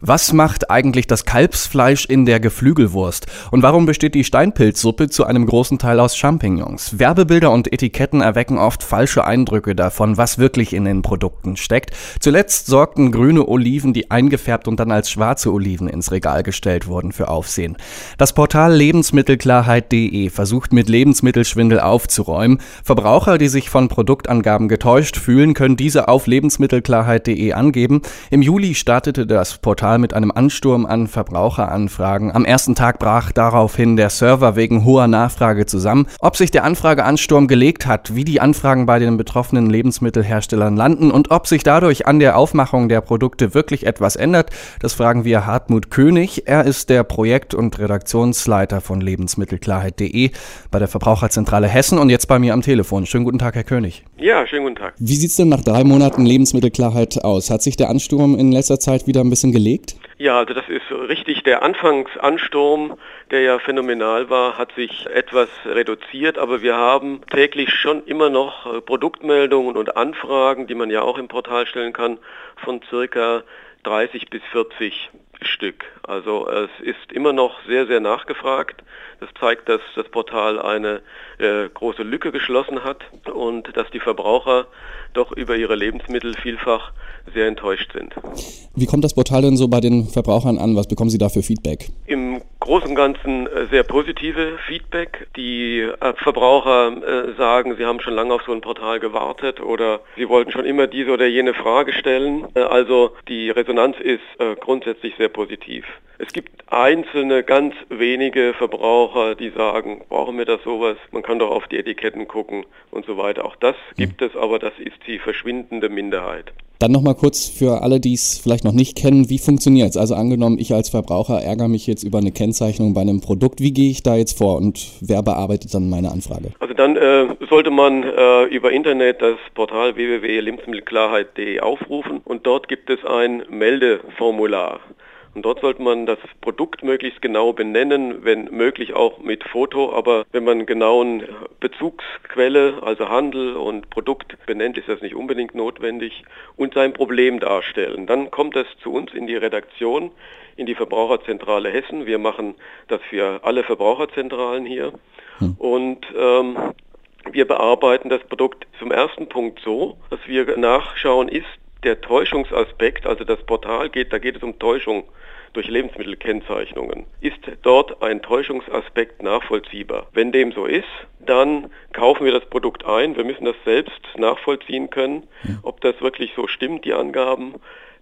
Was macht eigentlich das Kalbsfleisch in der Geflügelwurst? Und warum besteht die Steinpilzsuppe zu einem großen Teil aus Champignons? Werbebilder und Etiketten erwecken oft falsche Eindrücke davon, was wirklich in den Produkten steckt. Zuletzt sorgten grüne Oliven, die eingefärbt und dann als schwarze Oliven ins Regal gestellt wurden, für Aufsehen. Das Portal Lebensmittelklarheit.de versucht mit Lebensmittelschwindel aufzuräumen. Verbraucher, die sich von Produktangaben getäuscht fühlen, können diese auf Lebensmittelklarheit.de angeben. Im Juli startete das Portal Portal mit einem Ansturm an Verbraucheranfragen. Am ersten Tag brach daraufhin der Server wegen hoher Nachfrage zusammen. Ob sich der Anfrageansturm gelegt hat, wie die Anfragen bei den betroffenen Lebensmittelherstellern landen und ob sich dadurch an der Aufmachung der Produkte wirklich etwas ändert, das fragen wir Hartmut König. Er ist der Projekt- und Redaktionsleiter von Lebensmittelklarheit.de bei der Verbraucherzentrale Hessen und jetzt bei mir am Telefon. Schönen guten Tag, Herr König. Ja, schönen guten Tag. Wie sieht es denn nach drei Monaten Lebensmittelklarheit aus? Hat sich der Ansturm in letzter Zeit wieder ein bisschen gelegt? Gelegt? Ja, also das ist richtig. Der Anfangsansturm, der ja phänomenal war, hat sich etwas reduziert, aber wir haben täglich schon immer noch äh, Produktmeldungen und Anfragen, die man ja auch im Portal stellen kann, von circa 30 bis 40 Stück. Also es ist immer noch sehr, sehr nachgefragt. Das zeigt, dass das Portal eine äh, große Lücke geschlossen hat und dass die Verbraucher doch über ihre Lebensmittel vielfach sehr enttäuscht sind. Wie kommt das Portal denn so bei den Verbrauchern an? Was bekommen Sie da für Feedback? Im Großen und Ganzen äh, sehr positive Feedback. Die äh, Verbraucher äh, sagen, sie haben schon lange auf so ein Portal gewartet oder sie wollten schon immer diese oder jene Frage stellen. Also die Resonanz ist grundsätzlich sehr positiv. Es gibt einzelne, ganz wenige Verbraucher, die sagen, brauchen wir das sowas? Man kann doch auf die Etiketten gucken und so weiter. Auch das gibt es, aber das ist die verschwindende Minderheit. Dann nochmal kurz für alle, die es vielleicht noch nicht kennen, wie funktioniert es? Also angenommen, ich als Verbraucher ärgere mich jetzt über eine Kennzeichnung bei einem Produkt. Wie gehe ich da jetzt vor und wer bearbeitet dann meine Anfrage? Also dann äh, sollte man äh, über Internet das Portal www.lebensmittelklarheit.de aufrufen und dort gibt es ein Meldeformular. Und dort sollte man das Produkt möglichst genau benennen, wenn möglich auch mit Foto. Aber wenn man genauen Bezugsquelle, also Handel und Produkt benennt, ist das nicht unbedingt notwendig und sein Problem darstellen. Dann kommt das zu uns in die Redaktion, in die Verbraucherzentrale Hessen. Wir machen das für alle Verbraucherzentralen hier. Hm. Und ähm, wir bearbeiten das Produkt zum ersten Punkt so, dass wir nachschauen, ist der Täuschungsaspekt, also das Portal geht, da geht es um Täuschung durch Lebensmittelkennzeichnungen. Ist dort ein Täuschungsaspekt nachvollziehbar? Wenn dem so ist, dann kaufen wir das Produkt ein. Wir müssen das selbst nachvollziehen können, ob das wirklich so stimmt, die Angaben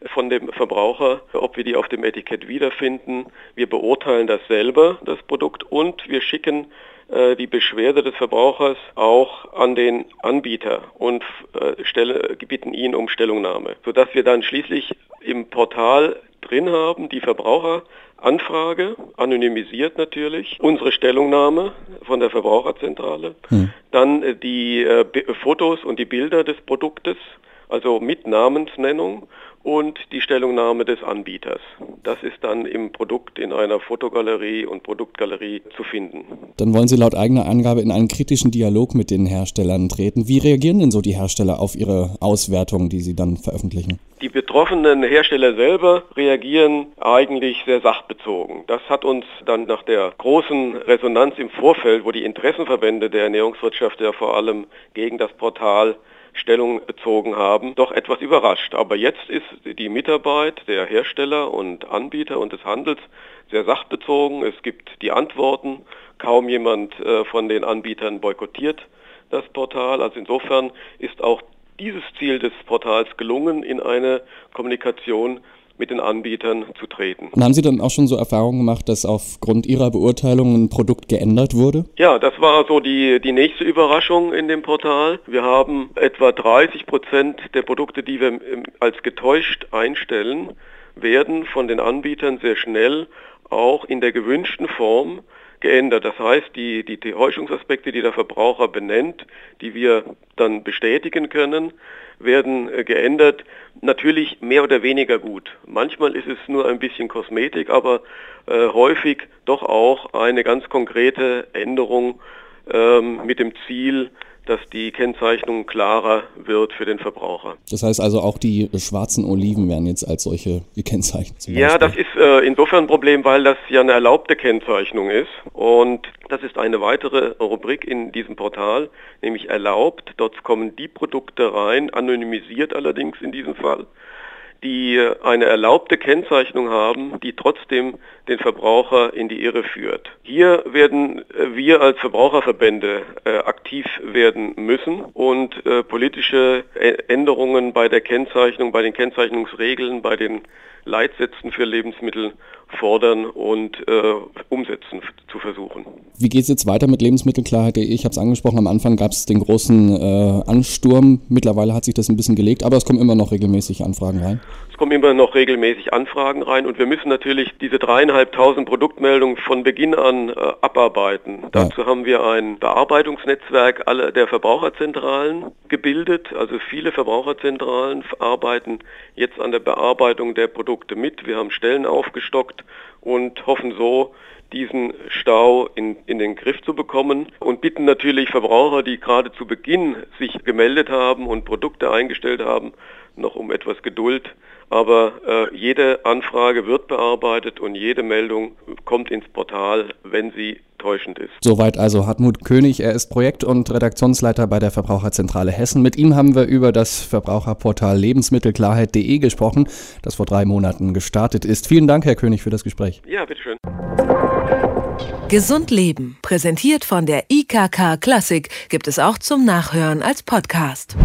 von dem Verbraucher, ob wir die auf dem Etikett wiederfinden. Wir beurteilen das selber, das Produkt, und wir schicken äh, die Beschwerde des Verbrauchers auch an den Anbieter und äh, stelle, bitten ihn um Stellungnahme, sodass wir dann schließlich im Portal drin haben, die Verbraucheranfrage, anonymisiert natürlich, unsere Stellungnahme von der Verbraucherzentrale, hm. dann äh, die äh, Fotos und die Bilder des Produktes, also mit Namensnennung und die Stellungnahme des Anbieters. Das ist dann im Produkt in einer Fotogalerie und Produktgalerie zu finden. Dann wollen Sie laut eigener Angabe in einen kritischen Dialog mit den Herstellern treten. Wie reagieren denn so die Hersteller auf ihre Auswertungen, die sie dann veröffentlichen? Die betroffenen Hersteller selber reagieren eigentlich sehr sachbezogen. Das hat uns dann nach der großen Resonanz im Vorfeld, wo die Interessenverbände der Ernährungswirtschaft ja vor allem gegen das Portal Stellung bezogen haben, doch etwas überrascht. Aber jetzt ist die Mitarbeit der Hersteller und Anbieter und des Handels sehr sachbezogen. Es gibt die Antworten. Kaum jemand äh, von den Anbietern boykottiert das Portal. Also insofern ist auch dieses Ziel des Portals gelungen, in eine Kommunikation mit den Anbietern zu treten. Und haben Sie dann auch schon so Erfahrungen gemacht, dass aufgrund Ihrer Beurteilung ein Produkt geändert wurde? Ja, das war so die, die nächste Überraschung in dem Portal. Wir haben etwa 30 Prozent der Produkte, die wir als getäuscht einstellen, werden von den Anbietern sehr schnell auch in der gewünschten Form geändert. Das heißt, die, die Täuschungsaspekte, die der Verbraucher benennt, die wir dann bestätigen können, werden äh, geändert. Natürlich mehr oder weniger gut. Manchmal ist es nur ein bisschen Kosmetik, aber äh, häufig doch auch eine ganz konkrete Änderung ähm, mit dem Ziel, dass die Kennzeichnung klarer wird für den Verbraucher. Das heißt also auch die schwarzen Oliven werden jetzt als solche gekennzeichnet. Ja, das ist äh, insofern ein Problem, weil das ja eine erlaubte Kennzeichnung ist und das ist eine weitere Rubrik in diesem Portal, nämlich erlaubt. Dort kommen die Produkte rein, anonymisiert allerdings in diesem Fall, die eine erlaubte Kennzeichnung haben, die trotzdem den Verbraucher in die Irre führt. Hier werden äh, wir als Verbraucherverbände äh, aktiv werden müssen und äh, politische Änderungen bei der Kennzeichnung, bei den Kennzeichnungsregeln, bei den Leitsätzen für Lebensmittel fordern und äh, umsetzen zu versuchen. Wie geht es jetzt weiter mit Lebensmittelklarheit? Ich habe es angesprochen, am Anfang gab es den großen äh, Ansturm. Mittlerweile hat sich das ein bisschen gelegt, aber es kommen immer noch regelmäßig Anfragen rein. Es kommen immer noch regelmäßig Anfragen rein und wir müssen natürlich diese dreieinhalbtausend Produktmeldungen von Beginn an äh, abarbeiten. Ja. Dazu haben wir ein Bearbeitungsnetzwerk aller der Verbraucherzentralen gebildet. Also viele Verbraucherzentralen arbeiten jetzt an der Bearbeitung der Produkte mit. Wir haben Stellen aufgestockt und hoffen so, diesen Stau in, in den Griff zu bekommen und bitten natürlich Verbraucher, die gerade zu Beginn sich gemeldet haben und Produkte eingestellt haben, noch um etwas Geduld. Aber äh, jede Anfrage wird bearbeitet und jede Meldung kommt ins Portal, wenn sie täuschend ist. Soweit also Hartmut König. Er ist Projekt- und Redaktionsleiter bei der Verbraucherzentrale Hessen. Mit ihm haben wir über das Verbraucherportal lebensmittelklarheit.de gesprochen, das vor drei Monaten gestartet ist. Vielen Dank, Herr König, für das Gespräch. Ja, bitteschön. Gesund Leben, präsentiert von der IKK Klassik, gibt es auch zum Nachhören als Podcast.